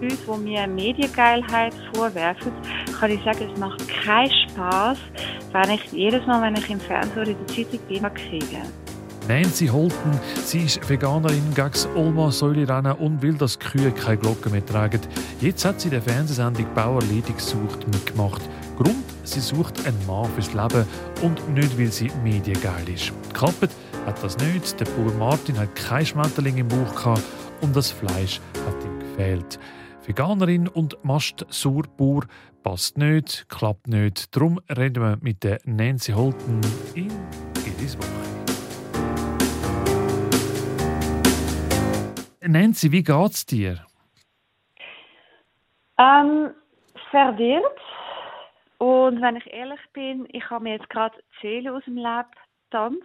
Leute, die mir Mediengeilheit vorwerfen, kann ich sagen, es macht keinen Spaß, wenn ich jedes Mal, wenn ich im Fernsehen oder in der Zeitung bin, kriege. Nancy Holten, sie ist Veganerin, gegen Olma Säulerennen und will, dass Kühe keine Glocken mehr tragen. Jetzt hat sie der Fernsehsendung Bauer Ledig gesucht mitgemacht. Grund, sie sucht einen Mann fürs Leben und nicht, weil sie mediengeil ist. Geklappt hat das nicht. Der Bauer Martin hat kein Schmetterling im Bauch gehabt und das Fleisch hat ihm gefehlt. Veganerin und Mast-Sauerbauer passt nicht, klappt nicht. Darum reden wir mit der Nancy Holten in Gidis Woche. Nancy, wie geht's dir? Ähm, verwirrt. Und wenn ich ehrlich bin, ich habe mir jetzt gerade die aus dem Leben getanzt.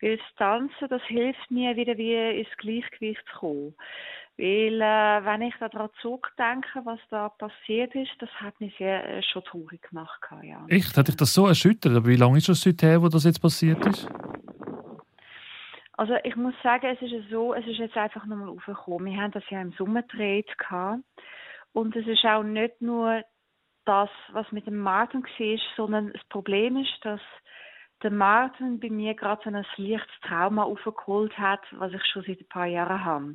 Weil das Tanzen, das hilft mir wieder wie ins Gleichgewicht zu kommen. Weil, äh, wenn ich daran zurückdenke, was da passiert ist, das hat mich sehr, äh, schon traurig gemacht. Ja. Echt? Hat dich das so erschüttert? Aber wie lange ist das seither, wo das jetzt passiert ist? Also ich muss sagen, es ist so, es ist jetzt einfach nochmal aufgekommen. Wir haben das ja im Sommer gedreht und es ist auch nicht nur das, was mit dem Martin war, sondern das Problem ist, dass der Martin bei mir gerade so ein leichtes Trauma aufgeholt hat, was ich schon seit ein paar Jahren habe.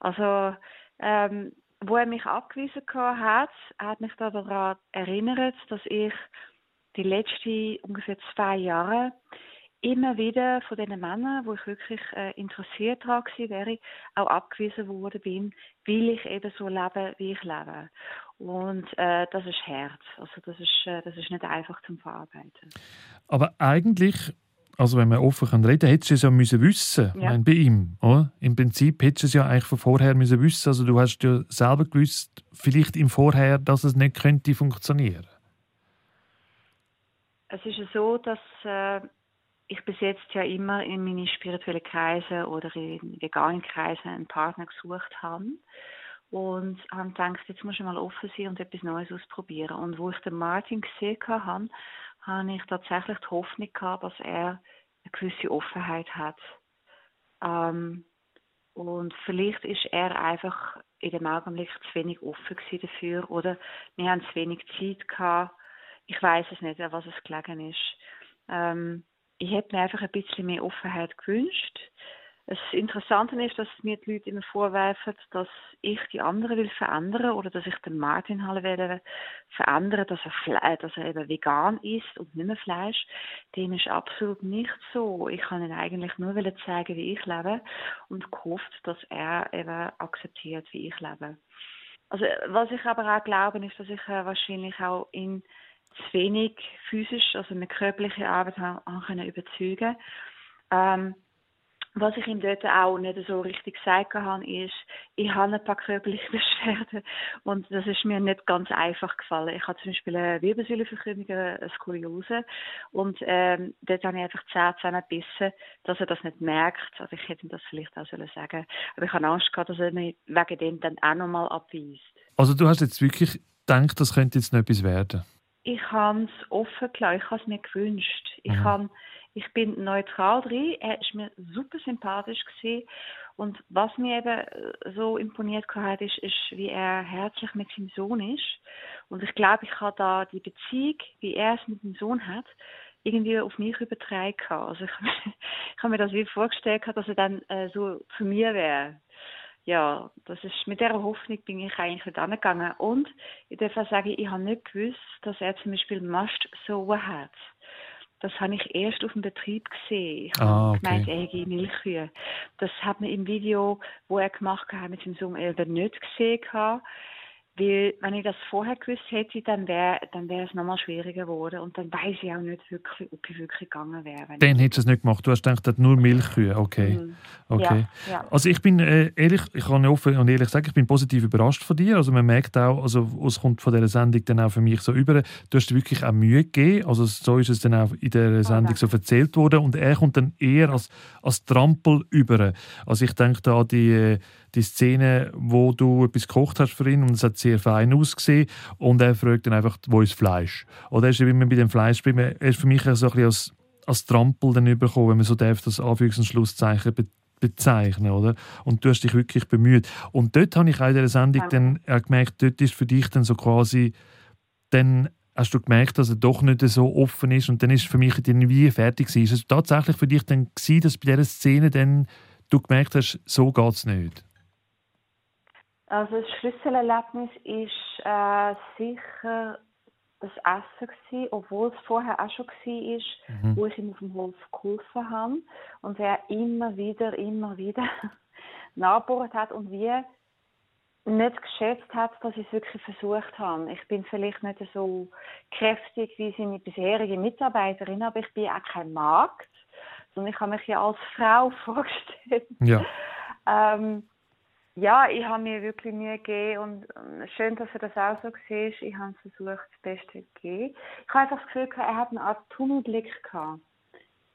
Also ähm, wo er mich abgewiesen hat, hat mich daran erinnert, dass ich die letzten ungefähr zwei Jahre immer wieder von den Männern, wo ich wirklich äh, interessiert war, wäre, auch abgewiesen worden bin, weil ich eben so lebe, wie ich lebe. Und äh, das ist Herz. Also das ist, äh, das ist nicht einfach zum Verarbeiten. Aber eigentlich, also wenn wir offen reden können, hättest du es ja müssen wissen ja. Meine, bei ihm. Oder? Im Prinzip hättest du es ja eigentlich von vorher müssen wissen. Also du hast ja selber gewusst, vielleicht im Vorher, dass es nicht könnte funktionieren. Es ist so, dass äh, ich bis jetzt ja immer in meine spirituellen Kreise oder in veganen Kreisen einen Partner gesucht habe und habe gedacht, jetzt muss ich mal offen sein und etwas Neues ausprobieren. Und wo ich den Martin gesehen habe, habe ich tatsächlich die Hoffnung gehabt, dass er eine gewisse Offenheit hat. Ähm, und vielleicht ist er einfach in dem Augenblick zu wenig offen dafür oder wir haben zu wenig Zeit gehabt. Ich weiß es nicht, was es gelegen ist. Ähm, ich hätte mir einfach ein bisschen mehr Offenheit gewünscht. Das Interessante ist, dass mir die Leute immer vorwerfen, dass ich die anderen will verändern oder dass ich den Martin halt will verändern, dass er, dass er eben vegan ist und nicht mehr Fleisch. Dem ist absolut nicht so. Ich kann ihn eigentlich nur zeigen, wie ich lebe und gehofft, dass er eben akzeptiert, wie ich lebe. Also was ich aber auch glaube, ist, dass ich äh, wahrscheinlich auch in zu wenig physisch, also eine körperliche Arbeit haben können überzeugen. Ähm, was ich ihm dort auch nicht so richtig gesagt habe, ist, ich habe ein paar körperliche Beschwerden und das ist mir nicht ganz einfach gefallen. Ich habe zum Beispiel eine Wirbelsäulenverkrümmung, eine Skoliose und ähm, dort habe ich einfach Zähne zusammengebissen, dass er das nicht merkt. Also ich hätte ihm das vielleicht auch sollen sagen aber ich habe Angst gehabt, dass er mich wegen dem dann auch nochmal abweist. Also du hast jetzt wirklich gedacht, das könnte jetzt noch etwas werden? ich habe es offen gelassen. Ich habe es mir gewünscht. Ich, mhm. habe, ich bin neutral drin. Er war mir super sympathisch gewesen. Und was mir eben äh, so imponiert hat, ist, ist, wie er herzlich mit seinem Sohn ist. Und ich glaube, ich habe da die Beziehung, wie er es mit dem Sohn hat, irgendwie auf mich übertragen. Also ich, ich habe mir das wie vorgestellt, dass er dann äh, so zu mir wäre ja, das ist, mit dieser Hoffnung bin ich eigentlich nicht angegangen. Und ich darf auch sagen, ich habe nicht gewusst, dass er zum Beispiel Mast so hat. Das habe ich erst auf dem Betrieb gesehen. Ich ah, okay. gemeint, er hätte Milchkühe. Das hat man im Video, wo er gemacht hat, mit seinem Sohn eben nicht gesehen. Weil, wenn ich das vorher gewusst hätte, dann wäre dann wär es nochmal schwieriger geworden. Und dann weiß ich auch nicht wirklich, ob ich wirklich gegangen wäre. Dann hättest du es nicht gemacht. Du hast gedacht, nur Milchkühe. Okay. Mhm. okay. Ja, ja. Also ich bin äh, ehrlich, ich kann offen und ehrlich sagen, ich bin positiv überrascht von dir. Also man merkt auch, also es kommt von dieser Sendung dann auch für mich so über, du hast dir wirklich auch Mühe gegeben. Also so ist es dann auch in der Sendung so erzählt worden. Und er kommt dann eher als, als Trampel über. Also ich denke da an die äh, die Szene, wo du etwas gekocht hast für ihn und es hat sehr fein ausgesehen und er fragt dann einfach, wo ist Fleisch? Oder er ist immer bei dem Fleisch. Er ist für mich so ein bisschen als, als Trampel dann überkommen, wenn man so darf, das Anführungs- und Schlusszeichen bezeichnen, oder? Und du hast dich wirklich bemüht. Und dort habe ich auch in dieser Sendung ja. dann gemerkt, dort ist für dich dann so quasi, dann hast du gemerkt, dass er doch nicht so offen ist und dann ist für mich irgendwie fertig gewesen. Ist es tatsächlich für dich dann gewesen, dass bei dieser Szene dann du gemerkt hast, so geht es nicht? Also das Schlüsselerlebnis ist äh, sicher das Essen gewesen, obwohl es vorher auch schon war, mhm. wo ich ihm auf dem Hof geholfen habe und er immer wieder, immer wieder nachgebohrt hat und wie nicht geschätzt hat, dass ich es wirklich versucht habe. Ich bin vielleicht nicht so kräftig wie seine bisherige Mitarbeiterin, aber ich bin auch kein Markt, sondern ich habe mich ja als Frau vorgestellt. Ja. ähm, ja, ich habe mir wirklich Mühe gegeben und schön, dass er das auch so sieht. Ich habe versucht, das Beste zu geben. Ich habe einfach das Gefühl, er hat eine Art Tunnelblick gehabt.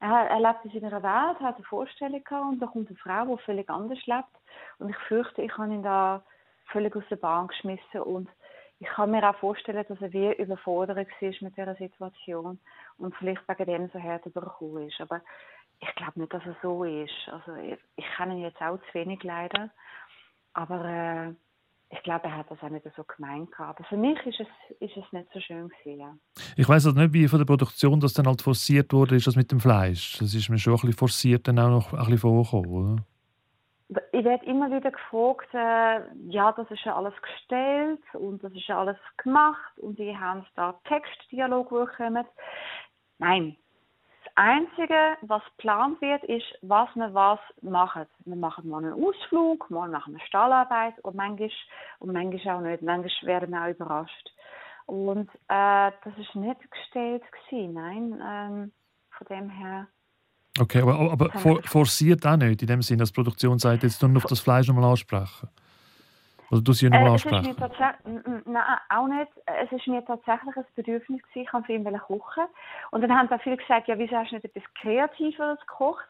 Er, er lebt in seiner Welt, hat eine Vorstellung gehabt und da kommt eine Frau, die völlig anders lebt. Und ich fürchte, ich habe ihn da völlig aus der Bahn geschmissen und ich kann mir auch vorstellen, dass er wie überfordert war mit dieser Situation und vielleicht wegen dem so hart übergekommen ist. Aber ich glaube nicht, dass er so ist. Also ich, ich kenne ihn jetzt auch zu wenig leider. Aber äh, ich glaube, er hat das auch nicht so gemeint. Aber für mich ist es, ist es nicht so schön gewesen, ja. Ich weiß also nicht, wie von der Produktion das dann halt forciert wurde, ist das mit dem Fleisch. Das ist mir schon ein bisschen forciert dann auch noch ein bisschen vorgekommen, oder? Ich werde immer wieder gefragt, äh, ja, das ist ja alles gestellt und das ist ja alles gemacht und die haben da Textdialog bekommen. Nein, Einzige, was geplant wird, ist, was wir was machen. Wir machen mal einen Ausflug, mal machen wir Stallarbeit und manchmal, und manchmal auch nicht. Manchmal werden wir auch überrascht. Und äh, das ist nicht gestellt gewesen, nein. Ähm, von dem her. Okay, aber, aber for, forciert auch nicht, in dem Sinne, dass die Produktion sagt, jetzt nur noch das Fleisch nochmal ansprechen. Also du sie nochmal äh, ansprechen? Nein, auch nicht. Es ist mir tatsächlich ein Bedürfnis gewesen, ich kann für ihn kochen. Und dann haben da viele gesagt, ja, wieso hast du nicht etwas Kreativeres gekocht?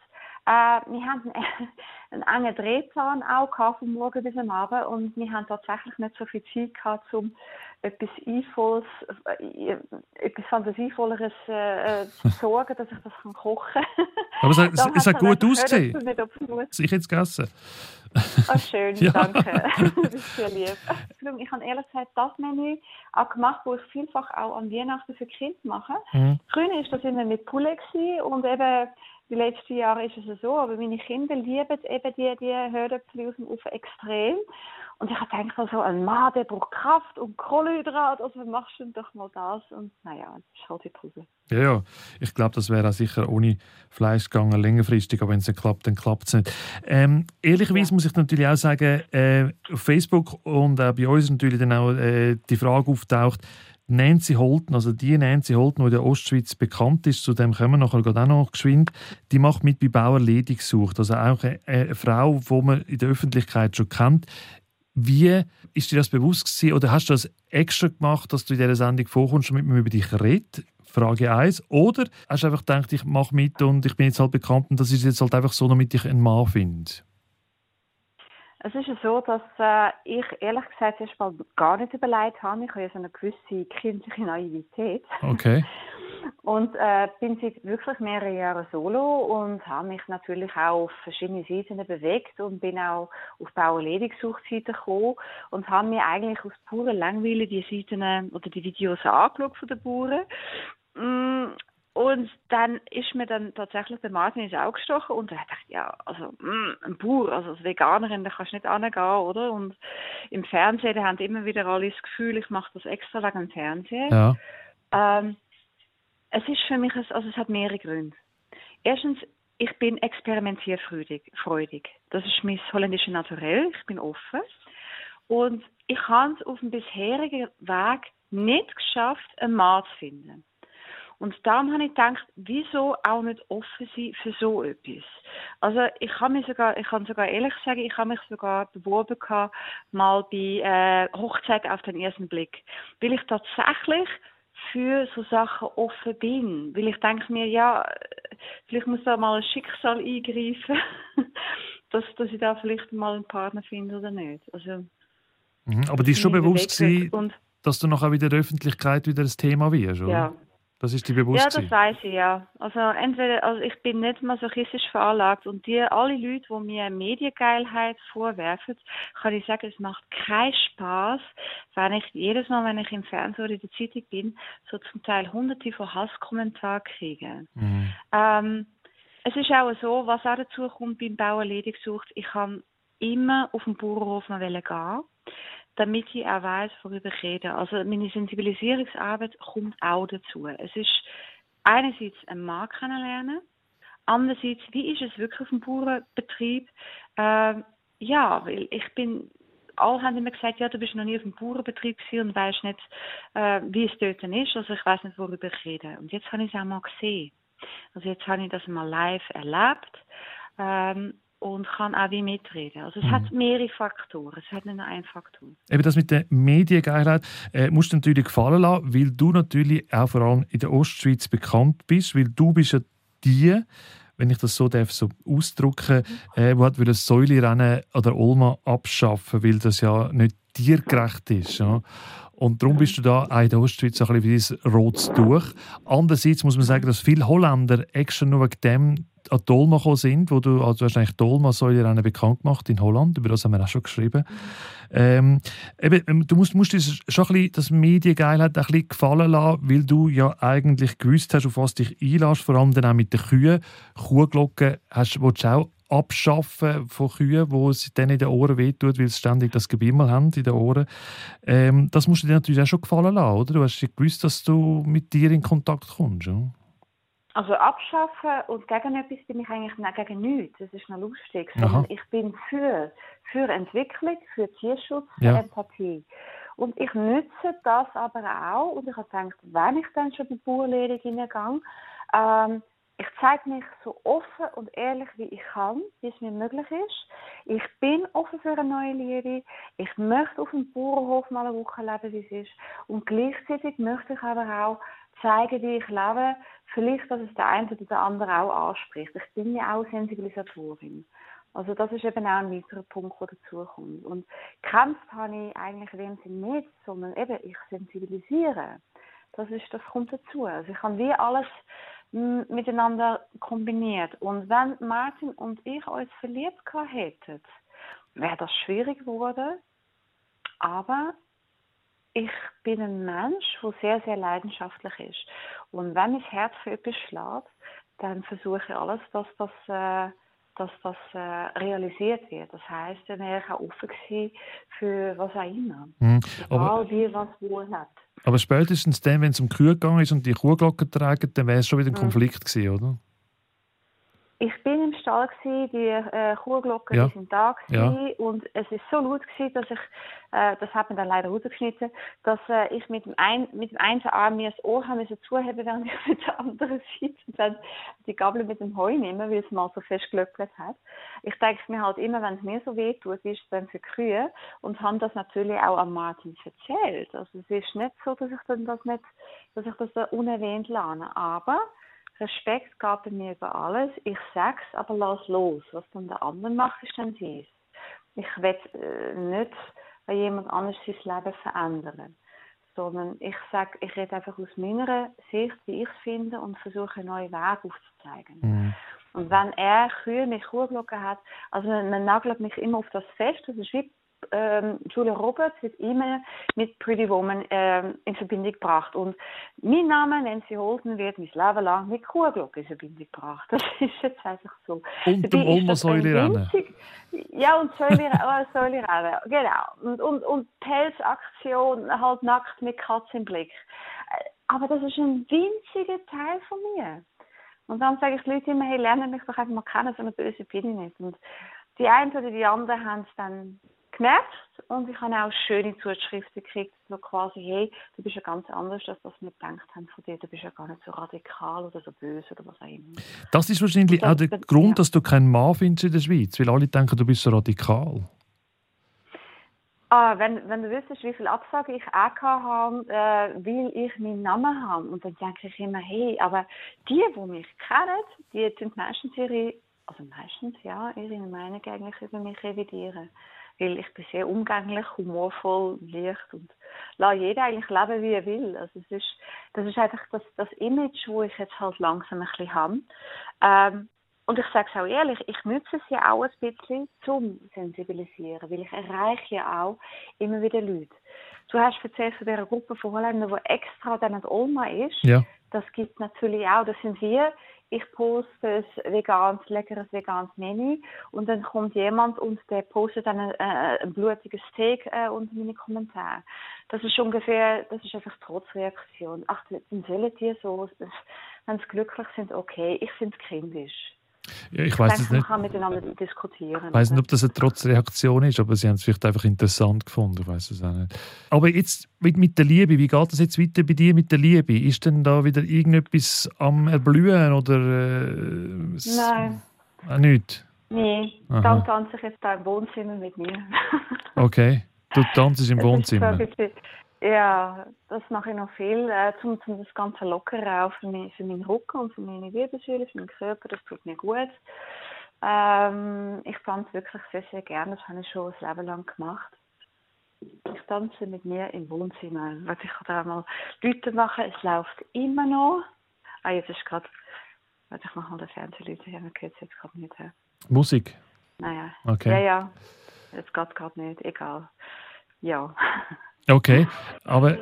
Äh, wir haben einen, einen engen Drehplan auch vom Morgen bis am Abend und wir haben tatsächlich nicht so viel Zeit gehabt, um etwas Einvolles, äh, etwas Fantasievolleres äh, zu sorgen, dass ich das kann kochen kann. Aber es, es, es hat gut ausgesehen. Ich hätte es gegessen. Oh, schön, ja. danke. das ist sehr lieb. Ich habe ehrlich gesagt das Menü auch gemacht, wo ich vielfach auch an Weihnachten für Kinder mache. Mhm. Früher war das immer mit Poulet und eben die letzten Jahre ist es so, aber meine Kinder lieben eben die, die Hörnöpfel aus dem Ofen extrem. Und ich habe gedacht, also ein Mann, der braucht Kraft und Kohlenhydrat, also machst du doch mal das. Und naja, das ist halt die Pause. Ja, ja. Ich glaube, das wäre auch sicher ohne Fleisch gegangen, längerfristig, aber wenn es nicht klappt, dann klappt es nicht. Ähm, ehrlicherweise ja. muss ich natürlich auch sagen, äh, auf Facebook und auch bei uns natürlich dann auch äh, die Frage auftaucht, Nancy Holten, also die Nancy Holten, die in der Ostschweiz bekannt ist, zu dem kommen wir nachher auch noch geschwind, die macht mit bei Bauer Ledig sucht. Also auch eine, eine Frau, die man in der Öffentlichkeit schon kennt. Wie ist dir das bewusst gewesen, oder hast du das extra gemacht, dass du in dieser Sendung vorkommst und mit mir über dich redest? Frage 1. Oder hast du einfach gedacht, ich mache mit und ich bin jetzt halt bekannt und das ist jetzt halt einfach so, damit ich einen Mann finde? Es ist so, dass äh, ich ehrlich gesagt erst mal gar nicht überlegt habe. Ich habe ja so eine gewisse kindliche Naivität. Okay. Und äh, bin seit wirklich mehrere Jahre solo und habe mich natürlich auch auf verschiedene Seiten bewegt und bin auch auf Bauerledigsuchseiten gekommen und habe mir eigentlich aus purer Langweile die Seiten äh, oder die Videos angeschaut von den Bauern. Mm, und dann ist mir dann tatsächlich der Martin ins Auge gestochen und er hat gedacht, ja, also mh, mm, ein Bauer, also als Veganerin, da kannst du nicht angehen, oder? Und im Fernsehen, da haben immer wieder alle das Gefühl, ich mache das extra wegen dem Fernsehen. Ja. Ähm, es ist für mich, also es hat mehrere Gründe. Erstens, ich bin experimentierfreudig. Das ist mein holländisches Naturell, ich bin offen. Und ich habe es auf dem bisherigen Weg nicht geschafft, einen Mann zu finden. Und darum habe ich gedacht, wieso auch nicht offen sein für so etwas? Also ich kann mich sogar, ich kann sogar ehrlich sagen, ich habe mich sogar beworben gehabt, mal bei äh, Hochzeit auf den ersten Blick, weil ich tatsächlich für so Sachen offen bin, weil ich denke mir, ja, vielleicht muss da mal ein Schicksal eingreifen, dass, dass ich da vielleicht mal einen Partner finde oder nicht. Also, mhm, aber dir ist schon bewusst gewesen, dass du nachher wieder der Öffentlichkeit wieder ein Thema wirst, oder? Ja, Das ist die bewusst. Ja, das weiß ich ja. Also entweder, also ich bin nicht masochistisch veranlagt und die alle Leute, die mir Mediengeilheit vorwerfen, kann ich sagen, es macht keinen Spaß, wenn ich jedes Mal, wenn ich im Fernsehen oder in der Zeitung bin, so zum Teil hunderte von Hasskommentaren kriege. Mhm. Ähm, es ist auch so, was auch dazu kommt beim Bauer Ledig sucht, ich kann immer auf den Bauernhof mal gehen damit ich auch weiß, worüber ich rede. Also meine Sensibilisierungsarbeit kommt auch dazu. Es ist einerseits ein Markt kennenlernen, andererseits, wie ist es wirklich auf dem Bauernbetrieb? Äh, ja, weil ich bin alle haben immer gesagt, ja, du bist noch nie auf dem Bauernbetrieb und weißt nicht, äh, wie es dort ist. Also ich weiß nicht, worüber ich rede. Und jetzt habe ich es auch mal gesehen. Also jetzt habe ich das mal live erlebt. Ähm, und kann auch wie mitreden. Also es mhm. hat mehrere Faktoren, es hat nicht nur einen Faktor. Eben das mit der Mediengeilheit äh, musst du natürlich gefallen lassen, weil du natürlich auch vor allem in der Ostschweiz bekannt bist, weil du bist ja die, wenn ich das so darf, so ausdrücken, äh, wo hat das Säulerennen oder Olma abschaffen, weil das ja nicht tiergerecht ist. Ja. Und darum bist du da auch in der Ostschweiz ein bisschen wie ein rotes Tuch. Andererseits muss man sagen, dass viele Holländer extra nur wegen dem an Dolma gekommen sind, wo du, also du hast eigentlich Dolma-Säulerennen bekannt gemacht in Holland, über das haben wir auch schon geschrieben. Ähm, eben, ähm, du musst, musst dir schon ein bisschen das Mediengeilheit ein bisschen gefallen lassen, weil du ja eigentlich gewusst hast, auf was dich einlässt, vor allem dann auch mit den Kühen. Kuhglocken hast, du auch abschaffen von Kühen, wo es dann in den Ohren wehtut, weil sie ständig das Gebimmel haben in den Ohren. Ähm, das musst du dir natürlich auch schon gefallen lassen, oder? Du hast ja gewusst, dass du mit dir in Kontakt kommst, ja? Also abschaffen und gegen etwas bin ich eigentlich nicht gegen nichts. Das ist noch lustig. Sondern ich bin für, für Entwicklung, für Tierschutz, für ja. Empathie. Und ich nütze das aber auch. Und ich habe gedacht, wenn ich dann schon bei Bauerlehre hineingehe, ähm, ich zeige mich so offen und ehrlich wie ich kann, wie es mir möglich ist. Ich bin offen für eine neue Liebe. Ich möchte auf dem Bauernhof mal eine Woche leben, wie es ist. Und gleichzeitig möchte ich aber auch zeigen, wie ich lebe. Vielleicht, dass es der eine oder der andere auch anspricht. Ich bin ja auch Sensibilisatorin. Also das ist eben auch ein weiterer Punkt, der dazukommt. Und kämpft habe ich eigentlich in dem Sinne nicht, sondern eben ich sensibilisiere. Das, ist, das kommt dazu. Also ich habe wie alles miteinander kombiniert. Und wenn Martin und ich uns verliebt hätten, wäre das schwierig geworden. Aber ich bin ein Mensch, der sehr, sehr leidenschaftlich ist. Und wenn mein Herz für etwas schlägt, dann versuche ich alles, dass das, äh, dass das äh, realisiert wird. Das heißt, dann wäre ich auch offen gewesen für was auch immer. Mhm. Egal wie, was wo hat. Aber spätestens dann, wenn es um Kühe gegangen ist und die Kuhglocken tragen, dann wäre es schon wieder ein mhm. Konflikt gewesen, oder? Ich bin im Stall gewesen, die äh, Kuhglocken ja. sind da gewesen, ja. und es ist so laut gewesen, dass ich, äh, das hat mir dann leider rausgeschnitten, dass äh, ich mit dem, ein, mit dem einen Arm mir das Ohr haben zuheben, während ich mit der anderen Seite dann die Gabel mit dem Heu nehme, weil es mal so fest gelöckert hat. Ich denke es mir halt immer, wenn es mir so weh tut, wie ist es dann für Kühe und habe das natürlich auch an Martin erzählt. Also es ist nicht so, dass ich dann das nicht, dass ich das unerwähnt lerne, aber Respekt gab mir über alles. Ich sag's, aber lass los. Was dann der andere macht, ist dann dies. Ich will äh, nicht bei jemand anders sein Leben verändern. Sondern ich sage, ich rede einfach aus meiner Sicht, wie ich es finde, und versuche einen neuen Weg aufzuzeigen. Mhm. Und wenn er Kühe mit Kuhglocken hat, also man, man nagelt mich immer auf das fest, das ist wie ähm, Julia Roberts wird immer mit Pretty Woman ähm, in Verbindung gebracht. Und mein Name, Nancy Holden, wird mein Leben lang mit Kuhglocke in Verbindung gebracht. Das ist jetzt einfach so. Und dem Oma Säule rennen. Ja, und Säule, oh, Säule rennen, genau. Und, und, und Pelzaktion, halt nackt mit Katz im Blick. Äh, aber das ist ein winziger Teil von mir. Und dann sage ich den Leuten immer, hey, lerne mich doch einfach mal kennen, so eine böse bin ich nicht. Und die einen oder die anderen haben es dann gemerkt und ich habe auch schöne Zuschriften gekriegt, so quasi, hey, du bist ja ganz anders, als das wir gedacht haben von dir, du bist ja gar nicht so radikal oder so böse oder was auch immer. Das ist wahrscheinlich das, auch der das, Grund, ja. dass du keinen Mann findest in der Schweiz, weil alle denken, du bist so radikal. Ah, wenn, wenn du wüsstest, wie viele Absagen ich auch habe, äh, weil ich meinen Namen habe. Und dann denke ich immer, hey, aber die, die mich kennen, die tun meistens ihre, also meistens, ja, ihre Meinung eigentlich über mich revidieren. Weil ich bin sehr umgänglich, humorvoll, leicht und lasse jeder eigentlich leben, wie er will. Also es ist, das ist einfach das, das Image, wo ich jetzt halt langsam ein bisschen habe. Ähm, und ich sage es auch ehrlich, ich nutze es ja auch ein bisschen zum Sensibilisieren, weil ich erreiche ja auch immer wieder Leute. Du hast erzählt von dieser Gruppe von Holländern, die extra dann an Oma ist. Ja. Das gibt natürlich auch. Das sind wir. Ich poste ein veganes, leckeres veganes Menü und dann kommt jemand und der postet dann ein, äh, ein blutiges Steak äh, unter meine Kommentare. Das ist ungefähr, das ist einfach Trotzreaktion. Ach, dann sollen die so, wenn sie glücklich sind, okay. Ich finde es kindisch. Ja, ich weiß nicht. Man kann miteinander diskutieren. Ich weiß nicht, ob das eine Trotzreaktion ist, aber sie haben es vielleicht einfach interessant gefunden. Ich weiß es auch nicht. Aber jetzt mit der Liebe, wie geht das jetzt weiter bei dir mit der Liebe? Ist denn da wieder irgendetwas am Erblühen oder? Äh, Nein. Auch nicht? Nein, dann tanze ich jetzt da im Wohnzimmer mit mir. okay, du tanzt im Wohnzimmer. Ja, das mache ich noch viel, äh, zum, zum das Ganze locker auch für, mich, für meinen Rücken und für meine Wirbelsäule, für meinen Körper, das tut mir gut. Ähm, ich tanze wirklich sehr, sehr gerne, das habe ich schon ein Leben lang gemacht. Ich tanze mit mir im Wohnzimmer. Was ich kann da mal Leute machen, es läuft immer noch. Ah, jetzt ist gerade, warte, ich mache mal den Fernsehleute her, man hört es jetzt gerade nicht. Her. Musik? Naja. Okay. Ja, ja, jetzt geht gerade nicht, egal. Ja. Okay, aber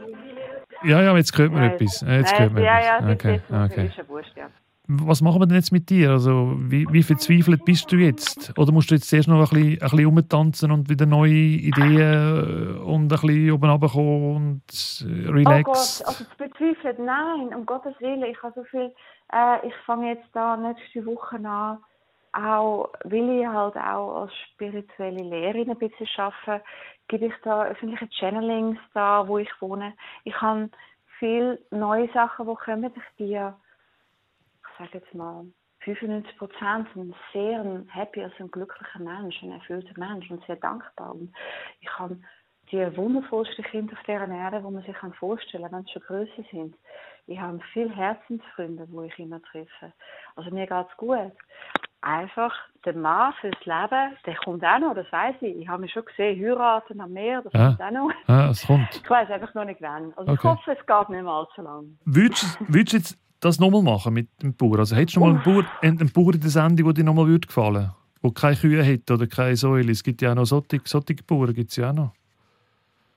ja, ja, jetzt hört man ja, etwas. Jetzt hört man ja, etwas. ja, okay, okay. ist ja wurscht, ja. Was machen wir denn jetzt mit dir? Also, wie, wie verzweifelt bist du jetzt? Oder musst du jetzt erst noch ein bisschen, ein bisschen rumtanzen und wieder neue Ideen äh, und ein bisschen oben runterkommen und äh, relax? Oh Gott, also verzweifelt, nein, um Gottes Willen. Ich habe so viel, äh, ich fange jetzt da nächste Woche an, auch, will ich halt auch als spirituelle Lehrerin ein bisschen arbeiten, gebe ich da öffentliche Channelings da, wo ich wohne. Ich habe viele neue Sachen, die kommen. Ich bin ja, ich sage jetzt mal, 95 Prozent ein sehr happy, also ein glücklicher Mensch, ein erfüllter Mensch und sehr dankbar. Und ich habe die wundervollsten Kinder auf dieser Erde, die man sich vorstellen kann, wenn sie schon größer sind. Ich habe viele Herzensfreunde, die ich immer treffe. Also mir geht es gut einfach der Mann fürs Leben, der kommt auch noch, das weiß ich. Ich habe mich schon gesehen, heiraten am Meer, das ja. kommt auch noch. Ja, es kommt. Ich weiß einfach noch nicht wann. Also okay. ich hoffe, es geht nicht mehr allzu lang. Würdest, du jetzt das nochmal machen mit dem Bauer? Also hättest du noch mal einen Bauer, einen Bauer in der Sendung, der dir nochmal gefallen würde? Der keine Kühe hat oder keine Säule? Es gibt ja auch noch solche, solche Bauern, gibt es ja auch noch.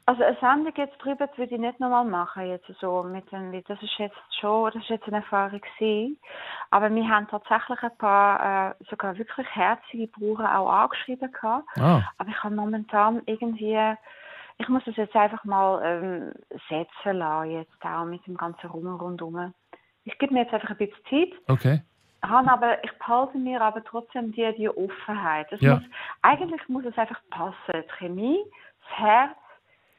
Also eine Sendung jetzt drüber würde ich nicht nochmal machen jetzt so mit dem, das ist jetzt schon, das ist jetzt eine Erfahrung gewesen. Aber wir haben tatsächlich ein paar äh, sogar wirklich herzige Bauern auch angeschrieben gehabt. Ah. Aber ich habe momentan irgendwie, ich muss das jetzt einfach mal ähm, setzen lassen jetzt auch mit dem ganzen Rum rundum. Ich gebe mir jetzt einfach ein bisschen Zeit. Okay. Han, aber ich behalte mir aber trotzdem die, die Offenheit. Ja. muss, eigentlich muss es einfach passen. Die Chemie, das Herz,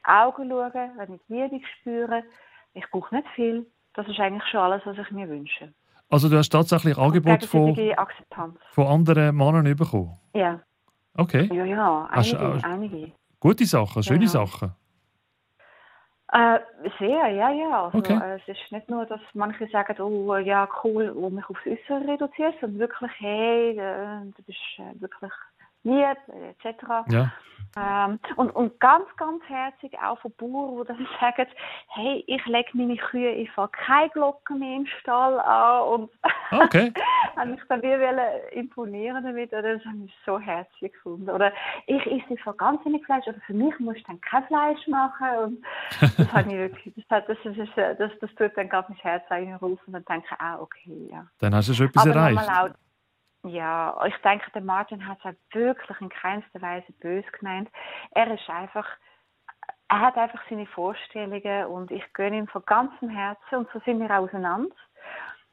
Augen schauen, wenn ich Liebe spüre. Ich brauche nicht viel. Das ist eigentlich schon alles, was ich mir wünsche. Also du hast tatsächlich Angebote von, von anderen Männern bekommen? Ja. Okay. Ja, ja, einige. Hast, einige. Gute Sachen, schöne ja. Sachen. Äh, sehr, ja, ja. Also, okay. äh, es ist nicht nur, dass manche sagen, oh ja, cool, wo mich aufs Äußere reduziert, sondern wirklich, hey, äh, du bist äh, wirklich lieb, etc. Ja. Ähm, und, und ganz, ganz herzig auch von Bauern, die dann sagen, hey, ich lege meine Kühe, ich fange keine Glocken mehr im Stall an. Und okay. habe mich dann wieder imponieren damit. Oder das habe ich so herzig gefunden. Oder ich esse von ganz wenig Fleisch. Oder für mich musst du dann kein Fleisch machen. Und das habe ich wirklich, das, das, das, das, das, tut dann gerade mein Herz rufen und dann denke ich, ah, okay, ja. Dann hast du schon etwas Aber erreicht. Ja, ich denke, der Martin hat es halt wirklich in keinster Weise böse gemeint. Er ist einfach, er hat einfach seine Vorstellungen und ich gönne ihm von ganzem Herzen und so sind wir auseinander.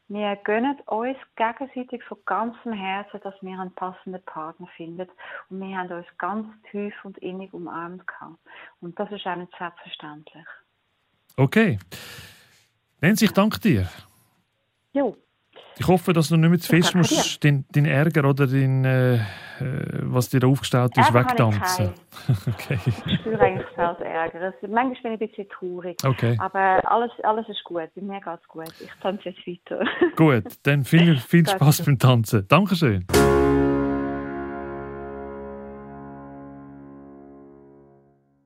Wir gönnen uns gegenseitig von ganzem Herzen, dass wir einen passenden Partner finden. Und wir haben uns ganz tief und innig umarmt. Gehabt. Und das ist auch nicht selbstverständlich. Okay. Nancy, ich danke dir. Jo. Ich hoffe, dass du nicht mehr zu fest musst deinen dein Ärger oder dein, äh, was dir aufgestellt ist, wegtanzen. okay. Ich spüre eigentlich selten Ärger. manchmal bin ich ein bisschen traurig. Okay. Aber alles, alles ist gut. Bei mir geht es gut. Ich tanze jetzt weiter. gut, dann viel, viel Spaß beim Tanzen. Dankeschön.